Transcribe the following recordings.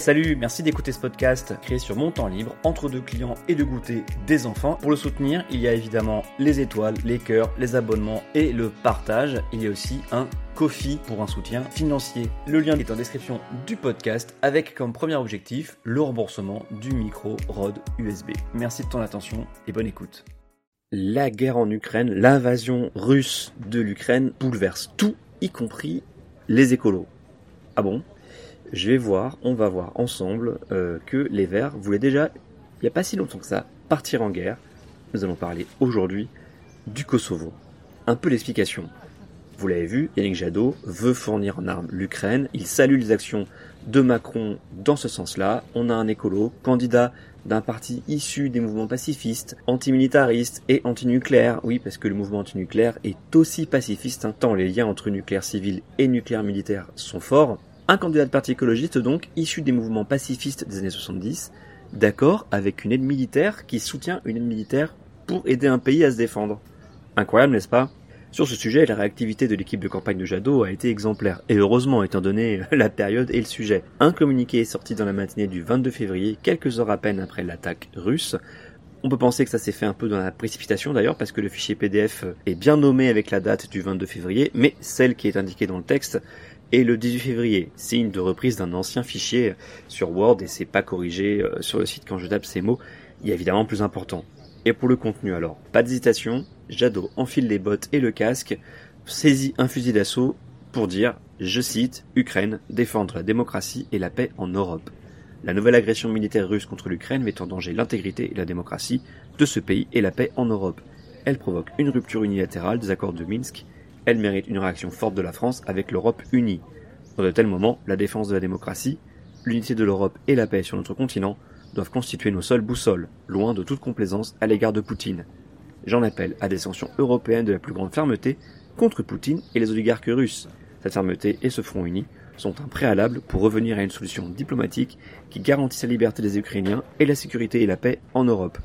Salut, merci d'écouter ce podcast créé sur mon temps libre, entre deux clients et de goûter des enfants. Pour le soutenir, il y a évidemment les étoiles, les cœurs, les abonnements et le partage. Il y a aussi un Kofi pour un soutien financier. Le lien est en description du podcast avec comme premier objectif le remboursement du micro ROD USB. Merci de ton attention et bonne écoute. La guerre en Ukraine, l'invasion russe de l'Ukraine bouleverse tout, y compris les écolos. Ah bon? Je vais voir, on va voir ensemble euh, que les Verts voulaient déjà, il n'y a pas si longtemps que ça, partir en guerre. Nous allons parler aujourd'hui du Kosovo. Un peu l'explication. Vous l'avez vu, Yannick Jadot veut fournir en armes l'Ukraine. Il salue les actions de Macron dans ce sens-là. On a un écolo, candidat d'un parti issu des mouvements pacifistes, antimilitaristes et antinucléaires. Oui, parce que le mouvement antinucléaire est aussi pacifiste, hein, tant les liens entre nucléaire civil et nucléaire militaire sont forts. Un candidat de parti écologiste donc, issu des mouvements pacifistes des années 70, d'accord avec une aide militaire qui soutient une aide militaire pour aider un pays à se défendre. Incroyable, n'est-ce pas? Sur ce sujet, la réactivité de l'équipe de campagne de Jadot a été exemplaire, et heureusement étant donné la période et le sujet. Un communiqué est sorti dans la matinée du 22 février, quelques heures à peine après l'attaque russe, on peut penser que ça s'est fait un peu dans la précipitation d'ailleurs parce que le fichier PDF est bien nommé avec la date du 22 février, mais celle qui est indiquée dans le texte et le 18 février, signe de reprise d'un ancien fichier sur Word et c'est pas corrigé euh, sur le site quand je tape ces mots, il y a évidemment plus important. Et pour le contenu alors, pas d'hésitation, Jadot enfile les bottes et le casque, saisit un fusil d'assaut pour dire, je cite, Ukraine, défendre la démocratie et la paix en Europe. La nouvelle agression militaire russe contre l'Ukraine met en danger l'intégrité et la démocratie de ce pays et la paix en Europe. Elle provoque une rupture unilatérale des accords de Minsk elle mérite une réaction forte de la France avec l'Europe unie. Dans de tels moments, la défense de la démocratie, l'unité de l'Europe et la paix sur notre continent doivent constituer nos seules boussoles, loin de toute complaisance à l'égard de Poutine. J'en appelle à des sanctions européennes de la plus grande fermeté contre Poutine et les oligarques russes. Cette fermeté et ce front uni sont un préalable pour revenir à une solution diplomatique qui garantisse la liberté des Ukrainiens et la sécurité et la paix en Europe.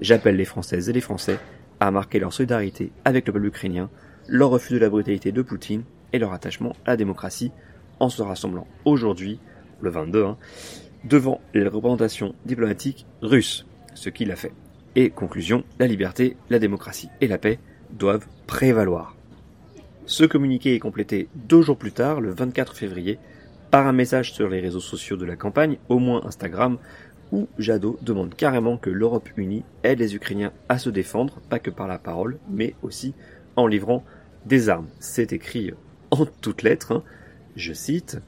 J'appelle les Françaises et les Français à marquer leur solidarité avec le peuple ukrainien leur refus de la brutalité de Poutine et leur attachement à la démocratie en se rassemblant aujourd'hui, le 22, hein, devant les représentations diplomatiques russes, ce qu'il a fait. Et conclusion, la liberté, la démocratie et la paix doivent prévaloir. Ce communiqué est complété deux jours plus tard, le 24 février, par un message sur les réseaux sociaux de la campagne, au moins Instagram, où Jadot demande carrément que l'Europe unie aide les Ukrainiens à se défendre, pas que par la parole, mais aussi en livrant des armes. C'est écrit en toutes lettres, hein. je cite,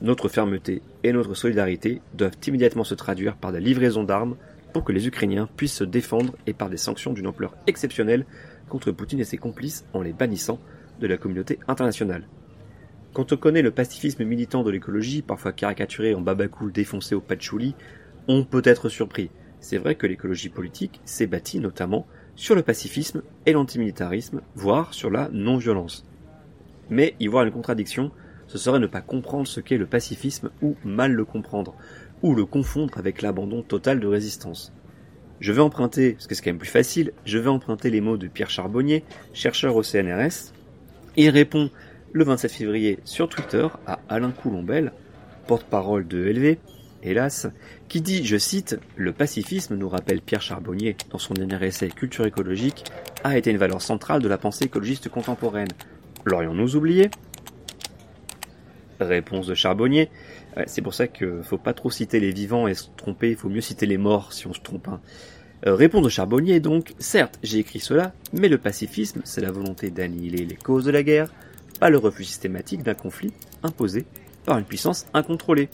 Notre fermeté et notre solidarité doivent immédiatement se traduire par des livraisons d'armes pour que les Ukrainiens puissent se défendre et par des sanctions d'une ampleur exceptionnelle contre Poutine et ses complices en les bannissant de la communauté internationale. Quand on connaît le pacifisme militant de l'écologie, parfois caricaturé en babacool défoncé au patchouli, on peut être surpris. C'est vrai que l'écologie politique s'est bâtie notamment sur le pacifisme et l'antimilitarisme, voire sur la non-violence. Mais y voir une contradiction, ce serait ne pas comprendre ce qu'est le pacifisme ou mal le comprendre, ou le confondre avec l'abandon total de résistance. Je vais emprunter, parce que c'est quand même plus facile, je vais emprunter les mots de Pierre Charbonnier, chercheur au CNRS. Il répond le 27 février sur Twitter à Alain Coulombel, porte-parole de LV, hélas, qui dit, je cite, Le pacifisme, nous rappelle Pierre Charbonnier dans son dernier essai Culture écologique, a été une valeur centrale de la pensée écologiste contemporaine. L'aurions-nous oublié? Réponse de Charbonnier. C'est pour ça qu'il faut pas trop citer les vivants et se tromper, il faut mieux citer les morts si on se trompe. Hein. Euh, réponse de Charbonnier donc, certes j'ai écrit cela, mais le pacifisme c'est la volonté d'annihiler les causes de la guerre, pas le refus systématique d'un conflit imposé par une puissance incontrôlée.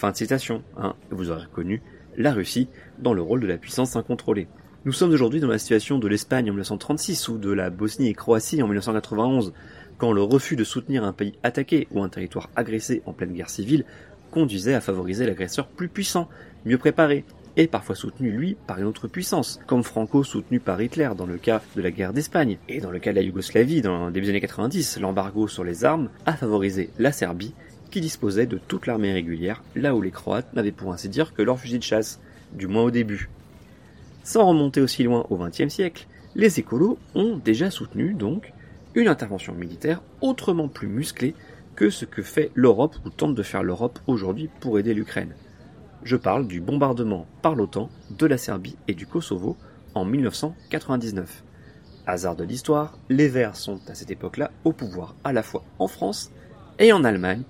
Fin de citation. Hein. Vous aurez reconnu la Russie dans le rôle de la puissance incontrôlée. Nous sommes aujourd'hui dans la situation de l'Espagne en 1936 ou de la Bosnie et Croatie en 1991, quand le refus de soutenir un pays attaqué ou un territoire agressé en pleine guerre civile conduisait à favoriser l'agresseur plus puissant, mieux préparé, et parfois soutenu lui par une autre puissance, comme Franco soutenu par Hitler dans le cas de la guerre d'Espagne, et dans le cas de la Yougoslavie dans le début des années 90, l'embargo sur les armes a favorisé la Serbie qui disposait de toute l'armée régulière, là où les Croates n'avaient pour ainsi dire que leur fusil de chasse, du moins au début. Sans remonter aussi loin au XXe siècle, les écolos ont déjà soutenu donc une intervention militaire autrement plus musclée que ce que fait l'Europe ou tente de faire l'Europe aujourd'hui pour aider l'Ukraine. Je parle du bombardement par l'OTAN de la Serbie et du Kosovo en 1999. Hasard de l'histoire, les Verts sont à cette époque-là au pouvoir à la fois en France et en Allemagne.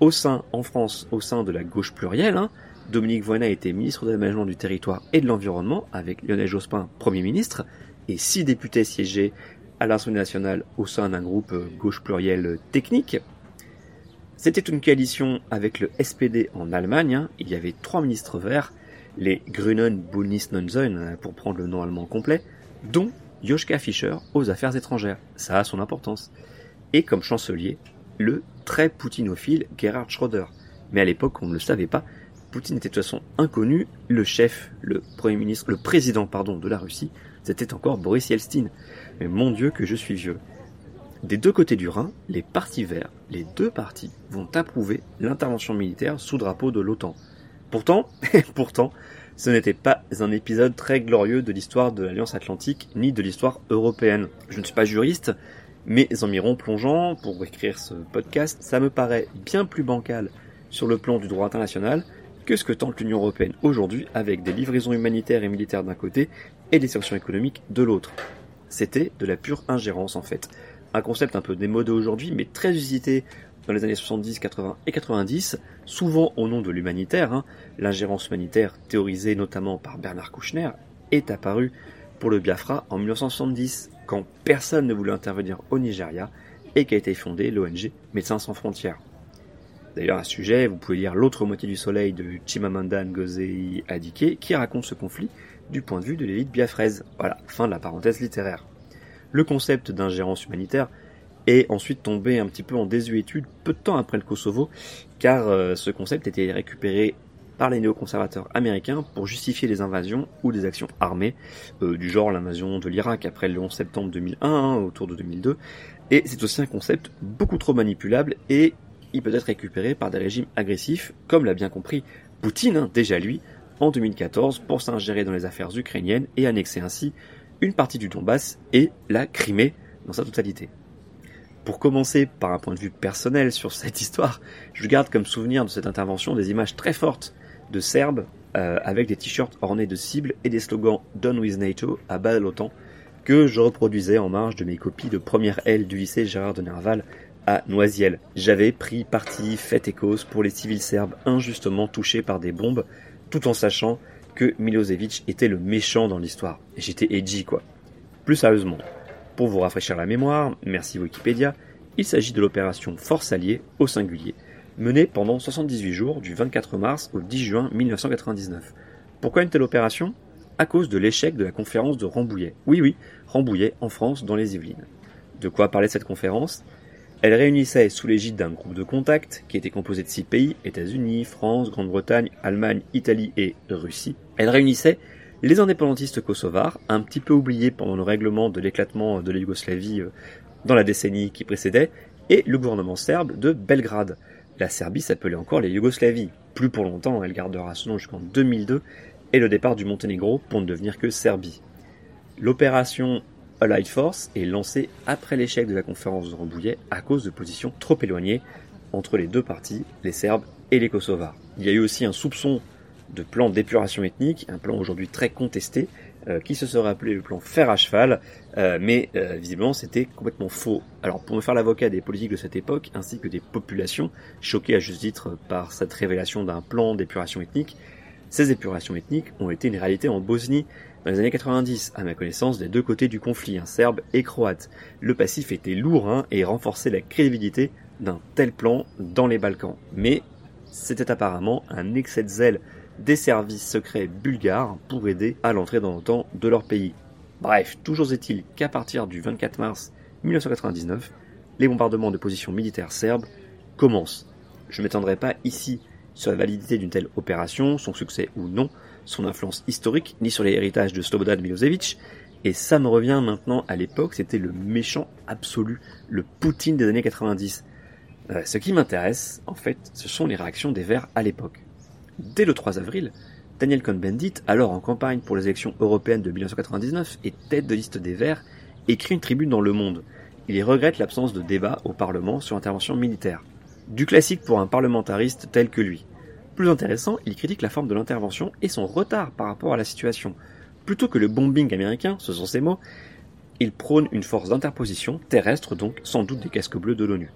Au sein, en France, au sein de la gauche plurielle, hein, Dominique Voyna était ministre de l'aménagement du territoire et de l'environnement avec Lionel Jospin Premier ministre et six députés siégeaient à l'Assemblée nationale au sein d'un groupe gauche pluriel technique. C'était une coalition avec le SPD en Allemagne. Hein. Il y avait trois ministres verts, les Grünen Bundesnonsen, pour prendre le nom allemand complet, dont Joschka Fischer aux affaires étrangères. Ça a son importance. Et comme chancelier, le très poutinophile Gerhard Schröder. Mais à l'époque, on ne le savait pas. Poutine était de toute façon inconnu. Le chef, le premier ministre, le président, pardon, de la Russie, c'était encore Boris Yeltsin. Mais mon Dieu que je suis vieux. Des deux côtés du Rhin, les partis verts, les deux partis, vont approuver l'intervention militaire sous drapeau de l'OTAN. Pourtant, pourtant, ce n'était pas un épisode très glorieux de l'histoire de l'Alliance Atlantique ni de l'histoire européenne. Je ne suis pas juriste, mais en m'y plongeant pour écrire ce podcast, ça me paraît bien plus bancal sur le plan du droit international que ce que tente l'Union européenne aujourd'hui avec des livraisons humanitaires et militaires d'un côté et des sanctions économiques de l'autre. C'était de la pure ingérence en fait un concept un peu démodé aujourd'hui, mais très usité dans les années 70, 80 et 90, souvent au nom de l'humanitaire. Hein. L'ingérence humanitaire, théorisée notamment par Bernard Kouchner, est apparue pour le Biafra en 1970, quand personne ne voulait intervenir au Nigeria et qu'a été fondée l'ONG Médecins sans frontières. D'ailleurs, à ce sujet, vous pouvez lire L'autre moitié du soleil de Chimamanda Ngozi Adichie, qui raconte ce conflit du point de vue de l'élite biafraise. Voilà, fin de la parenthèse littéraire le concept d'ingérence humanitaire est ensuite tombé un petit peu en désuétude peu de temps après le Kosovo, car euh, ce concept était récupéré par les néoconservateurs américains pour justifier les invasions ou des actions armées, euh, du genre l'invasion de l'Irak après le 11 septembre 2001, hein, autour de 2002, et c'est aussi un concept beaucoup trop manipulable et il peut être récupéré par des régimes agressifs, comme l'a bien compris Poutine, hein, déjà lui, en 2014, pour s'ingérer dans les affaires ukrainiennes et annexer ainsi une partie du Donbass et la Crimée dans sa totalité. Pour commencer par un point de vue personnel sur cette histoire, je garde comme souvenir de cette intervention des images très fortes de Serbes euh, avec des t-shirts ornés de cibles et des slogans Done with NATO à bas l'OTAN que je reproduisais en marge de mes copies de première L du lycée Gérard de Nerval à Noisiel. J'avais pris parti, fait et cause pour les civils serbes injustement touchés par des bombes, tout en sachant que Milosevic était le méchant dans l'histoire. Et j'étais edgy, quoi. Plus sérieusement, pour vous rafraîchir la mémoire, merci Wikipédia, il s'agit de l'opération Force Alliée au singulier, menée pendant 78 jours du 24 mars au 10 juin 1999. Pourquoi une telle opération? À cause de l'échec de la conférence de Rambouillet. Oui, oui, Rambouillet, en France, dans les Yvelines. De quoi parlait cette conférence? Elle réunissait sous l'égide d'un groupe de contact qui était composé de six pays, États-Unis, France, Grande-Bretagne, Allemagne, Italie et Russie. Elle réunissait les indépendantistes kosovars, un petit peu oubliés pendant le règlement de l'éclatement de la Yougoslavie euh, dans la décennie qui précédait, et le gouvernement serbe de Belgrade. La Serbie s'appelait encore les Yougoslavie. Plus pour longtemps, elle gardera ce nom jusqu'en 2002 et le départ du Monténégro pour ne devenir que Serbie. L'opération Allied Force est lancé après l'échec de la conférence de Rambouillet à cause de positions trop éloignées entre les deux parties, les Serbes et les Kosovars. Il y a eu aussi un soupçon de plan d'épuration ethnique, un plan aujourd'hui très contesté, euh, qui se serait appelé le plan fer à cheval, euh, mais euh, visiblement c'était complètement faux. Alors pour me faire l'avocat des politiques de cette époque, ainsi que des populations, choquées à juste titre par cette révélation d'un plan d'épuration ethnique, ces épurations ethniques ont été une réalité en Bosnie dans les années 90, à ma connaissance, des deux côtés du conflit, un serbe et croate, le passif était lourd hein, et renforçait la crédibilité d'un tel plan dans les Balkans. Mais c'était apparemment un excès de zèle des services secrets bulgares pour aider à l'entrée dans l'OTAN de leur pays. Bref, toujours est-il qu'à partir du 24 mars 1999, les bombardements de positions militaires serbes commencent. Je ne m'étendrai pas ici sur la validité d'une telle opération, son succès ou non, son influence historique, ni sur les héritages de Slobodan Milosevic, et ça me revient maintenant à l'époque, c'était le méchant absolu, le Poutine des années 90. Euh, ce qui m'intéresse, en fait, ce sont les réactions des Verts à l'époque. Dès le 3 avril, Daniel Cohn-Bendit, alors en campagne pour les élections européennes de 1999 et tête de liste des Verts, écrit une tribune dans Le Monde. Il y regrette l'absence de débat au Parlement sur l'intervention militaire. Du classique pour un parlementariste tel que lui. Plus intéressant, il critique la forme de l'intervention et son retard par rapport à la situation. Plutôt que le bombing américain, ce sont ses mots, il prône une force d'interposition, terrestre donc, sans doute des casques bleus de l'ONU.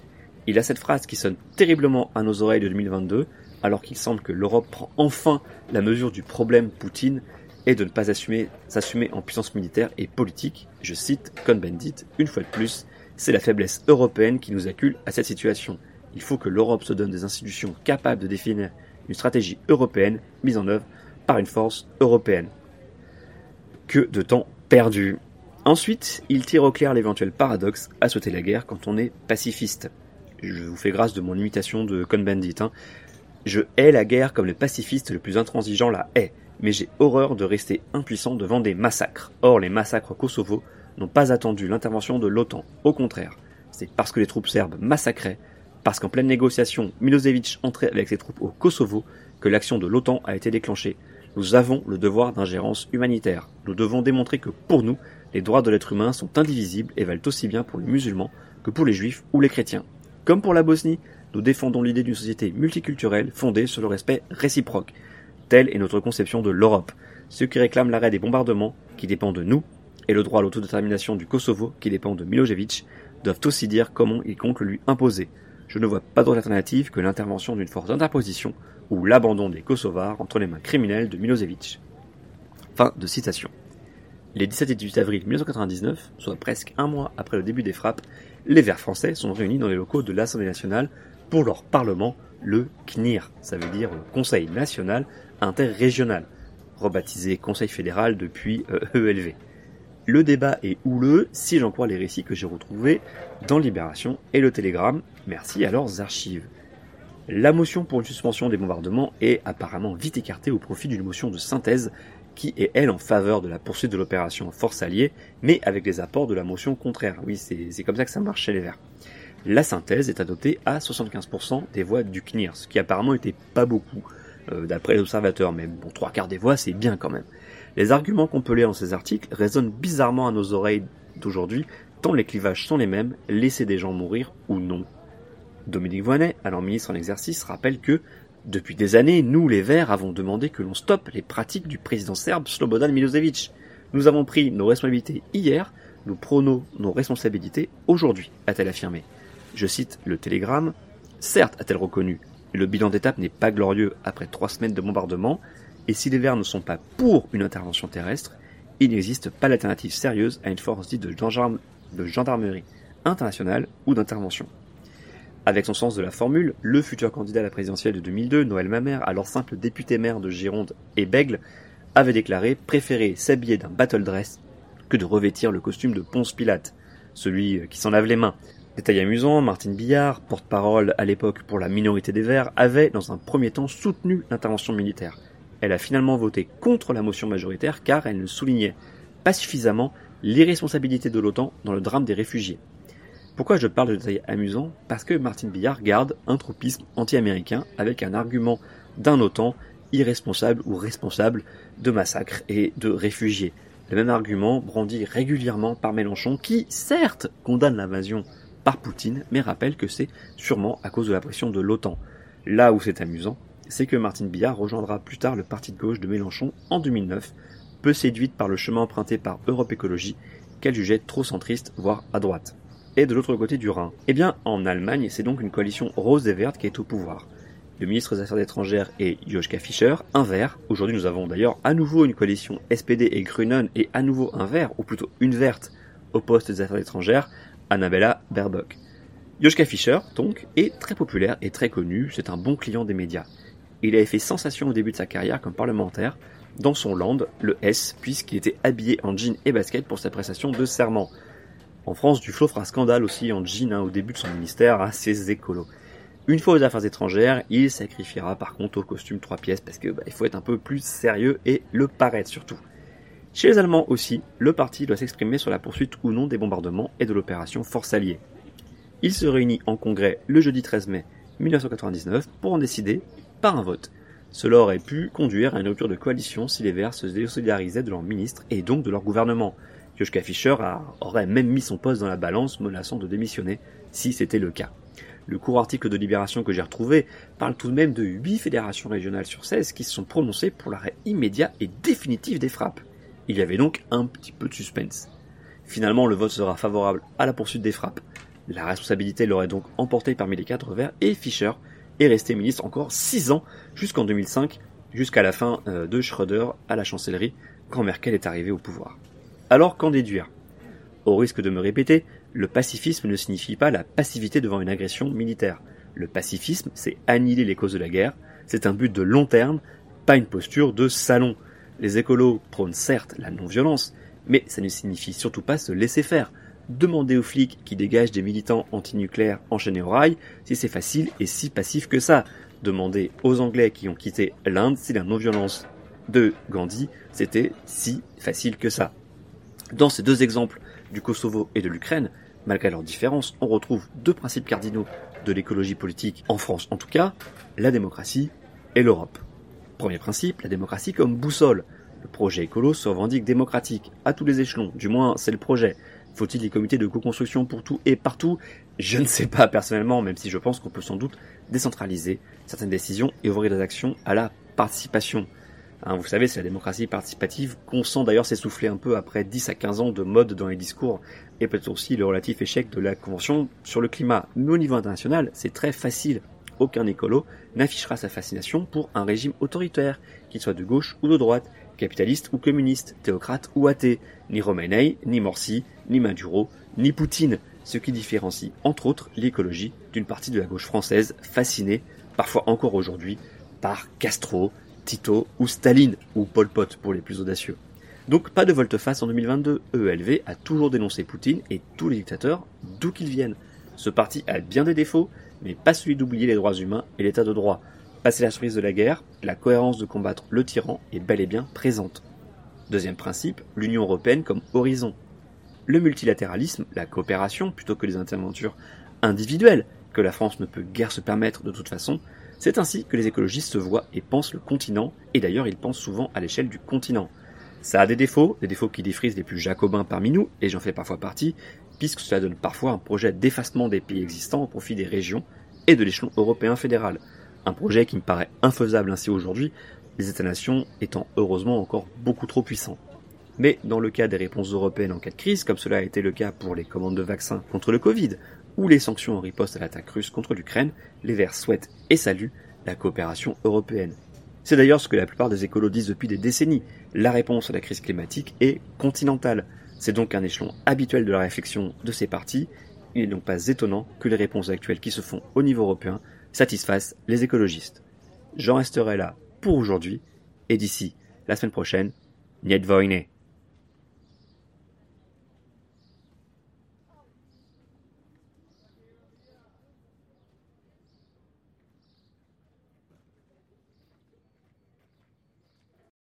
Il a cette phrase qui sonne terriblement à nos oreilles de 2022, alors qu'il semble que l'Europe prend enfin la mesure du problème Poutine et de ne pas assumer, s'assumer en puissance militaire et politique. Je cite Cohn-Bendit, une fois de plus, c'est la faiblesse européenne qui nous accule à cette situation. Il faut que l'Europe se donne des institutions capables de définir une stratégie européenne mise en œuvre par une force européenne. Que de temps perdu. Ensuite, il tire au clair l'éventuel paradoxe à sauter la guerre quand on est pacifiste. Je vous fais grâce de mon imitation de Cohn-Bendit. Hein. Je hais la guerre comme le pacifiste le plus intransigeant la hait, mais j'ai horreur de rester impuissant devant des massacres. Or, les massacres Kosovo n'ont pas attendu l'intervention de l'OTAN. Au contraire, c'est parce que les troupes serbes massacraient, parce qu'en pleine négociation, Milosevic entrait avec ses troupes au Kosovo, que l'action de l'OTAN a été déclenchée. Nous avons le devoir d'ingérence humanitaire. Nous devons démontrer que pour nous, les droits de l'être humain sont indivisibles et valent aussi bien pour les musulmans que pour les juifs ou les chrétiens. Comme pour la Bosnie, nous défendons l'idée d'une société multiculturelle fondée sur le respect réciproque. Telle est notre conception de l'Europe. Ceux qui réclament l'arrêt des bombardements, qui dépend de nous, et le droit à l'autodétermination du Kosovo, qui dépend de Milosevic, doivent aussi dire comment ils comptent lui imposer. Je ne vois pas d'autre alternative que l'intervention d'une force d'interposition ou l'abandon des Kosovars entre les mains criminelles de Milosevic. Fin de citation. Les 17 et 18 avril 1999, soit presque un mois après le début des frappes, les Verts français sont réunis dans les locaux de l'Assemblée nationale pour leur parlement, le CNIR, ça veut dire Conseil national interrégional, rebaptisé Conseil fédéral depuis ELV. E le débat est houleux si j'en crois les récits que j'ai retrouvés dans Libération et le Télégramme, merci à leurs archives. La motion pour une suspension des bombardements est apparemment vite écartée au profit d'une motion de synthèse qui est elle en faveur de la poursuite de l'opération force alliée, mais avec les apports de la motion contraire. Oui, c'est comme ça que ça marche chez les Verts. La synthèse est adoptée à 75% des voix du CNIR, ce qui apparemment était pas beaucoup, euh, d'après les observateurs, mais bon, trois quarts des voix, c'est bien quand même. Les arguments qu'on peut lire dans ces articles résonnent bizarrement à nos oreilles d'aujourd'hui, tant les clivages sont les mêmes, laisser des gens mourir ou non. Dominique Voynet, alors ministre en exercice, rappelle que depuis des années, nous, les Verts, avons demandé que l'on stoppe les pratiques du président serbe Slobodan Milosevic. Nous avons pris nos responsabilités hier, nous prônons nos responsabilités aujourd'hui, a-t-elle affirmé. Je cite le télégramme. Certes, a-t-elle reconnu, le bilan d'étape n'est pas glorieux après trois semaines de bombardement, et si les Verts ne sont pas pour une intervention terrestre, il n'existe pas d'alternative sérieuse à une force dite de, gendarmerie internationale ou d'intervention. Avec son sens de la formule, le futur candidat à la présidentielle de 2002, Noël Mamère, alors simple député maire de Gironde et Bègle, avait déclaré préférer s'habiller d'un battle dress que de revêtir le costume de Ponce Pilate, celui qui s'en lave les mains. Détail amusant, Martine Billard, porte-parole à l'époque pour la minorité des Verts, avait dans un premier temps soutenu l'intervention militaire. Elle a finalement voté contre la motion majoritaire car elle ne soulignait pas suffisamment l'irresponsabilité de l'OTAN dans le drame des réfugiés. Pourquoi je parle de détails amusants? Parce que Martin Billard garde un tropisme anti-américain avec un argument d'un OTAN irresponsable ou responsable de massacres et de réfugiés. Le même argument brandi régulièrement par Mélenchon qui, certes, condamne l'invasion par Poutine, mais rappelle que c'est sûrement à cause de la pression de l'OTAN. Là où c'est amusant, c'est que Martine Billard rejoindra plus tard le parti de gauche de Mélenchon en 2009, peu séduite par le chemin emprunté par Europe Écologie, qu'elle jugeait trop centriste, voire à droite et de l'autre côté du Rhin Eh bien, en Allemagne, c'est donc une coalition rose et verte qui est au pouvoir. Le ministre des Affaires étrangères est Joschka Fischer, un vert. Aujourd'hui, nous avons d'ailleurs à nouveau une coalition SPD et Grünen et à nouveau un vert, ou plutôt une verte, au poste des Affaires étrangères, Annabella Baerbock. Joschka Fischer, donc, est très populaire et très connu, c'est un bon client des médias. Il avait fait sensation au début de sa carrière comme parlementaire dans son land, le S, puisqu'il était habillé en jean et basket pour sa prestation de serment. En France, Duflo fera scandale aussi en jean hein, au début de son ministère à ses écolos. Une fois aux affaires étrangères, il sacrifiera par contre au costume trois pièces parce que bah, il faut être un peu plus sérieux et le paraître surtout. Chez les Allemands aussi, le parti doit s'exprimer sur la poursuite ou non des bombardements et de l'opération Force Alliée. Il se réunit en congrès le jeudi 13 mai 1999 pour en décider par un vote. Cela aurait pu conduire à une rupture de coalition si les Verts se désolidarisaient de leur ministre et donc de leur gouvernement. Joschka Fischer aurait même mis son poste dans la balance, menaçant de démissionner si c'était le cas. Le court article de Libération que j'ai retrouvé parle tout de même de 8 fédérations régionales sur 16 qui se sont prononcées pour l'arrêt immédiat et définitif des frappes. Il y avait donc un petit peu de suspense. Finalement, le vote sera favorable à la poursuite des frappes. La responsabilité l'aurait donc emporté parmi les quatre verts et Fischer est resté ministre encore 6 ans jusqu'en 2005, jusqu'à la fin euh, de Schröder à la chancellerie quand Merkel est arrivée au pouvoir. Alors qu'en déduire? Au risque de me répéter, le pacifisme ne signifie pas la passivité devant une agression militaire. Le pacifisme, c'est annihiler les causes de la guerre, c'est un but de long terme, pas une posture de salon. Les écolos prônent certes la non-violence, mais ça ne signifie surtout pas se laisser faire. Demandez aux flics qui dégagent des militants antinucléaires enchaînés au rail si c'est facile et si passif que ça. Demandez aux Anglais qui ont quitté l'Inde si la non-violence de Gandhi c'était si facile que ça. Dans ces deux exemples du Kosovo et de l'Ukraine, malgré leurs différences, on retrouve deux principes cardinaux de l'écologie politique, en France en tout cas, la démocratie et l'Europe. Premier principe, la démocratie comme boussole. Le projet écolo se revendique démocratique, à tous les échelons, du moins c'est le projet. Faut-il des comités de co-construction pour tout et partout? Je ne sais pas personnellement, même si je pense qu'on peut sans doute décentraliser certaines décisions et ouvrir des actions à la participation. Hein, vous savez, c'est la démocratie participative qu'on sent d'ailleurs s'essouffler un peu après 10 à 15 ans de mode dans les discours et peut-être aussi le relatif échec de la Convention sur le climat. Mais au niveau international, c'est très facile aucun écolo n'affichera sa fascination pour un régime autoritaire, qu'il soit de gauche ou de droite, capitaliste ou communiste, théocrate ou athée, ni Romanei, ni Morsi, ni Maduro, ni Poutine, ce qui différencie entre autres l'écologie d'une partie de la gauche française fascinée, parfois encore aujourd'hui, par Castro, Tito ou Staline, ou Pol Pot pour les plus audacieux. Donc pas de volte-face en 2022, ELV a toujours dénoncé Poutine et tous les dictateurs, d'où qu'ils viennent. Ce parti a bien des défauts, mais pas celui d'oublier les droits humains et l'état de droit. Passer la surprise de la guerre, la cohérence de combattre le tyran est bel et bien présente. Deuxième principe, l'Union européenne comme horizon. Le multilatéralisme, la coopération plutôt que les interventures individuelles que la France ne peut guère se permettre de toute façon, c'est ainsi que les écologistes se voient et pensent le continent, et d'ailleurs ils pensent souvent à l'échelle du continent. Ça a des défauts, des défauts qui défrisent les plus jacobins parmi nous, et j'en fais parfois partie, puisque cela donne parfois un projet d'effacement des pays existants au profit des régions et de l'échelon européen fédéral. Un projet qui me paraît infaisable ainsi aujourd'hui, les États-nations étant heureusement encore beaucoup trop puissants. Mais dans le cas des réponses européennes en cas de crise, comme cela a été le cas pour les commandes de vaccins contre le Covid, ou les sanctions en riposte à l'attaque russe contre l'Ukraine, les Verts souhaitent et saluent la coopération européenne. C'est d'ailleurs ce que la plupart des écolos disent depuis des décennies. La réponse à la crise climatique est continentale. C'est donc un échelon habituel de la réflexion de ces partis. Il n'est donc pas étonnant que les réponses actuelles qui se font au niveau européen satisfassent les écologistes. J'en resterai là pour aujourd'hui, et d'ici la semaine prochaine, Niet